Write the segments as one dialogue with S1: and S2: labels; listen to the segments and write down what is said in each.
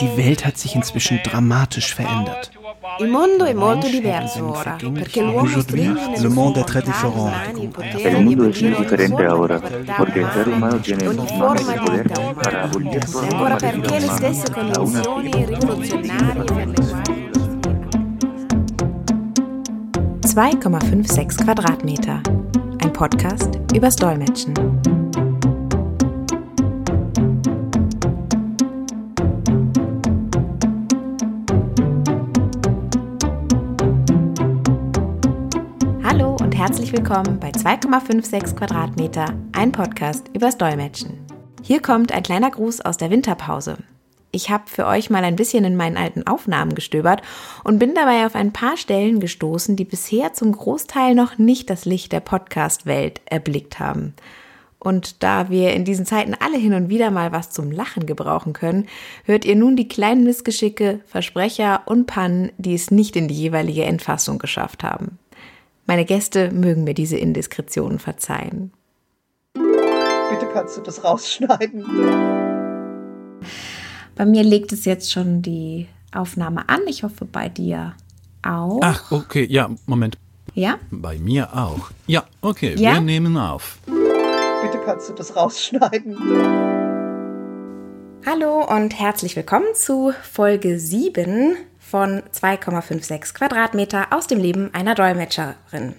S1: Die Welt hat sich inzwischen dramatisch verändert.
S2: Il mondo è molto diverso ora, perché l'uomo stringe
S1: Le monde est très différent.
S3: El mundo es muy diferente ahora, porque el ser humano tiene
S2: ogni
S3: más
S2: forma di
S3: poder para abolir
S2: ancora
S3: de
S2: perché le stesse condizioni rivoluzionarie per le quali
S4: 2,56 Quadratmeter. Ein Podcast übers Dolmetschen. Herzlich willkommen bei 2,56 Quadratmeter, ein Podcast übers Dolmetschen. Hier kommt ein kleiner Gruß aus der Winterpause. Ich habe für euch mal ein bisschen in meinen alten Aufnahmen gestöbert und bin dabei auf ein paar Stellen gestoßen, die bisher zum Großteil noch nicht das Licht der Podcast-Welt erblickt haben. Und da wir in diesen Zeiten alle hin und wieder mal was zum Lachen gebrauchen können, hört ihr nun die kleinen Missgeschicke, Versprecher und Pannen, die es nicht in die jeweilige Endfassung geschafft haben. Meine Gäste mögen mir diese Indiskretionen verzeihen.
S5: Bitte kannst du das rausschneiden.
S4: Bei mir legt es jetzt schon die Aufnahme an. Ich hoffe bei dir auch.
S6: Ach, okay, ja, Moment.
S4: Ja?
S6: Bei mir auch. Ja, okay,
S4: Ja?
S6: wir nehmen auf.
S5: Bitte kannst du das rausschneiden.
S4: Hallo und herzlich willkommen zu Folge 7 von 2,56 Quadratmeter aus dem Leben einer Dolmetscherin.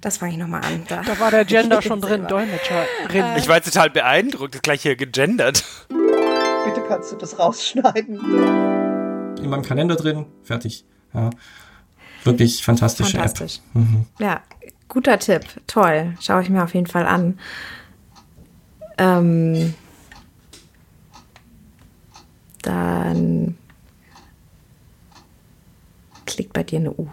S4: Das fange ich nochmal an. Da,
S7: Da war der Gender schon drin, Dolmetscherin.
S8: Ich war jetzt total beeindruckt, gleich hier gegendert.
S5: Bitte kannst du das rausschneiden.
S9: in meinem Kalender drin, fertig. Ja. Wirklich fantastische
S4: Fantastisch.
S9: App. Mhm.
S4: Ja, guter Tipp. Toll. Schaue ich mir auf jeden Fall an. Ähm, dann klickt bei dir eine Uhr.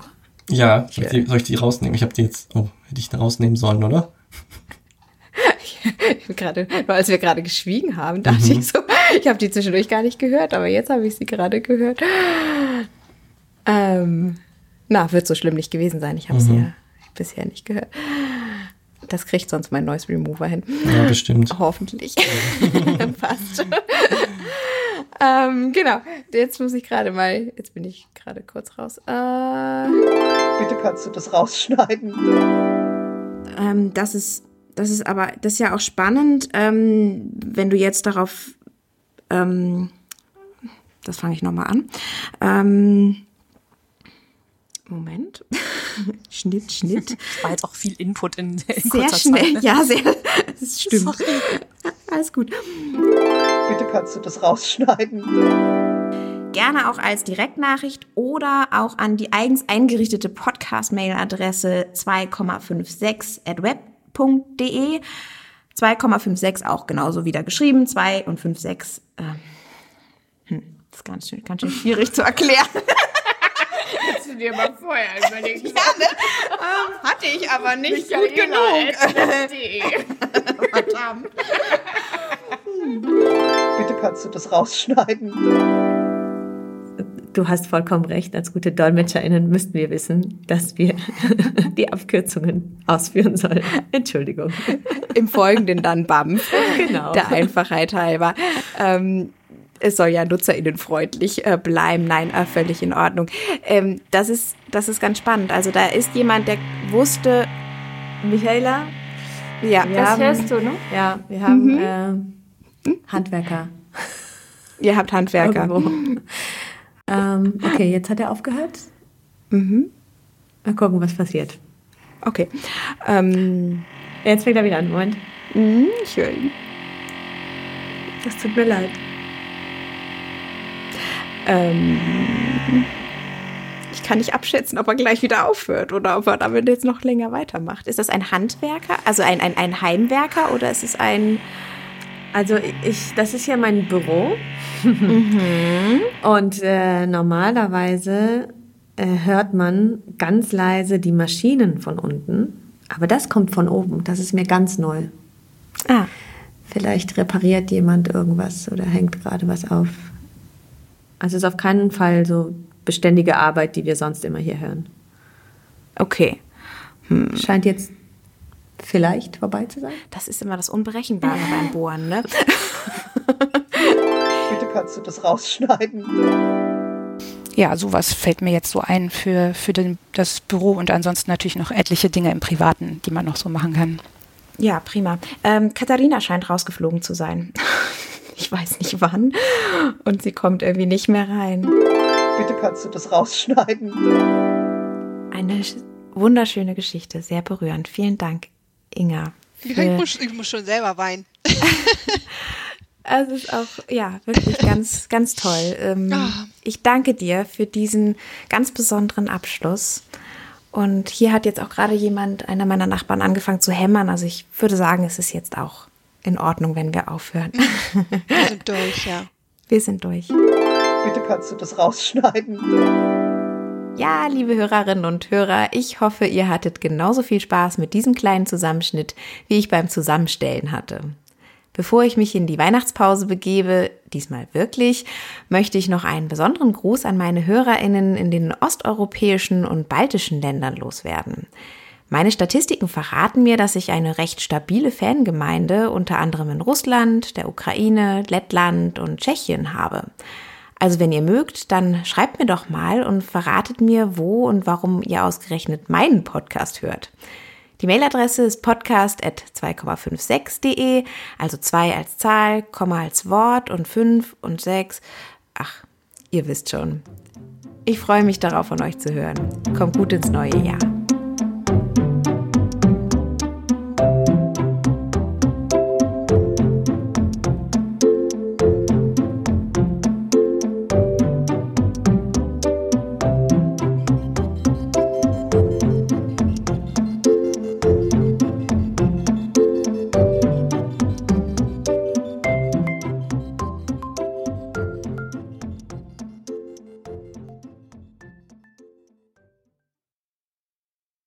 S9: Ja, soll ich, die, soll ich die rausnehmen? Ich habe die jetzt, oh, hätte ich die rausnehmen sollen, oder?
S4: Ich bin gerade, nur als wir gerade geschwiegen haben, dachte ich so, ich habe die zwischendurch gar nicht gehört, aber jetzt habe ich sie gerade gehört. Ähm, na, wird so schlimm nicht gewesen sein. Ich habe sie ja bisher nicht gehört. Das kriegt sonst mein Noise Remover hin.
S9: Ja, bestimmt.
S4: Hoffentlich. Passt. Ähm, genau. Jetzt muss ich gerade mal, jetzt bin ich gerade kurz raus. Äh,
S5: Bitte kannst du das rausschneiden.
S4: ähm, das ist, das ist aber, das ist ja auch spannend, ähm, wenn du jetzt darauf, ähm, das fange ich nochmal an. Ähm, Moment. Schnitt, Schnitt.
S7: War jetzt auch viel Input in, in
S4: Sehr
S7: kurzer
S4: schnell.
S7: Zeit. ne?
S4: Ja, sehr. Das stimmt.
S7: Sorry.
S4: Alles gut.
S5: Bitte kannst du das rausschneiden.
S4: Gerne auch als Direktnachricht oder auch an die eigens eingerichtete Podcast-Mail-Adresse 2,56 at web.de. 2,56 auch genauso wieder geschrieben. 2 und 56. Ähm, hm, das ist ganz schön, ganz schön schwierig zu erklären. Hättest du dir mal vorher überlegt. Ja, ne? ähm, hatte ich aber nicht gut genug.
S5: Kannst du das rausschneiden.
S10: Du hast vollkommen recht. Als gute DolmetscherInnen müssten wir wissen, dass wir die Abkürzungen ausführen sollen. Entschuldigung.
S4: Im Folgenden dann BAMF.
S10: Genau.
S4: Der Einfachheit halber. Ähm, es soll ja nutzerinnenfreundlich äh, bleiben. Nein, äh, völlig in Ordnung. Ähm, das, ist, das ist ganz spannend. Also da ist jemand, der wusste,
S10: Michaela,
S4: ja, das
S10: haben,
S4: hörst du, ne?
S10: Ja, wir haben äh, Handwerker.
S4: Ihr habt Handwerker.
S10: Ähm, okay, jetzt hat er aufgehört.
S4: Mhm.
S10: Mal gucken, was passiert.
S4: Okay. Ähm,
S10: Jetzt fängt er wieder an. Moment.
S4: mh, schön.
S10: Das tut mir leid.
S4: Ähm, ich kann nicht abschätzen, ob er gleich wieder aufhört oder ob er damit jetzt noch länger weitermacht. Ist das ein Handwerker, also ein, ein, ein Heimwerker oder ist es ein...
S10: Also ich, das ist ja mein Büro. Und äh, normalerweise äh, hört man ganz leise die Maschinen von unten. Aber das kommt von oben. Das ist mir ganz neu.
S4: Ah,
S10: Vielleicht repariert jemand irgendwas oder hängt gerade was auf. Also es ist auf keinen Fall so beständige Arbeit, die wir sonst immer hier hören.
S4: okay.
S10: Scheint jetzt vielleicht vorbei zu sein.
S4: Das ist immer das Unberechenbare beim Bohren, ne?
S5: Bitte kannst du das rausschneiden.
S11: Ja, sowas fällt mir jetzt so ein für, für den, das Büro und ansonsten natürlich noch etliche Dinge im Privaten, die man noch so machen kann.
S4: Ja, prima. Ähm, Katharina scheint rausgeflogen zu sein. Ich weiß nicht wann. Und sie kommt irgendwie nicht mehr rein.
S5: Bitte kannst du das rausschneiden.
S4: Eine wunderschöne Geschichte, sehr berührend. Vielen Dank, Inga.
S2: Ich muss, ich muss schon selber weinen.
S4: Also es ist auch, ja, wirklich ganz, ganz toll. Ähm, oh. Ich danke dir für diesen ganz besonderen Abschluss. Und hier hat jetzt auch gerade jemand, einer meiner Nachbarn, angefangen zu hämmern. Also ich würde sagen, es ist jetzt auch in Ordnung, wenn wir aufhören.
S2: Wir sind durch, ja.
S4: Wir sind durch.
S5: Bitte kannst du das rausschneiden.
S4: Ja, liebe Hörerinnen und Hörer, ich hoffe, ihr hattet genauso viel Spaß mit diesem kleinen Zusammenschnitt, wie ich beim Zusammenstellen hatte. Bevor ich mich in die Weihnachtspause begebe, diesmal wirklich, möchte ich noch einen besonderen Gruß an meine Hörerinnen in den osteuropäischen und baltischen Ländern loswerden. Meine Statistiken verraten mir, dass ich eine recht stabile Fangemeinde unter anderem in Russland, der Ukraine, Lettland und Tschechien habe. Also wenn ihr mögt, dann schreibt mir doch mal und verratet mir, wo und warum ihr ausgerechnet meinen Podcast hört. Die Mailadresse ist podcast.2,56.de, also 2 als Zahl, Komma als Wort und 5 und 6. Ach, ihr wisst schon. Ich freue mich darauf, von euch zu hören. Kommt gut ins neue Jahr.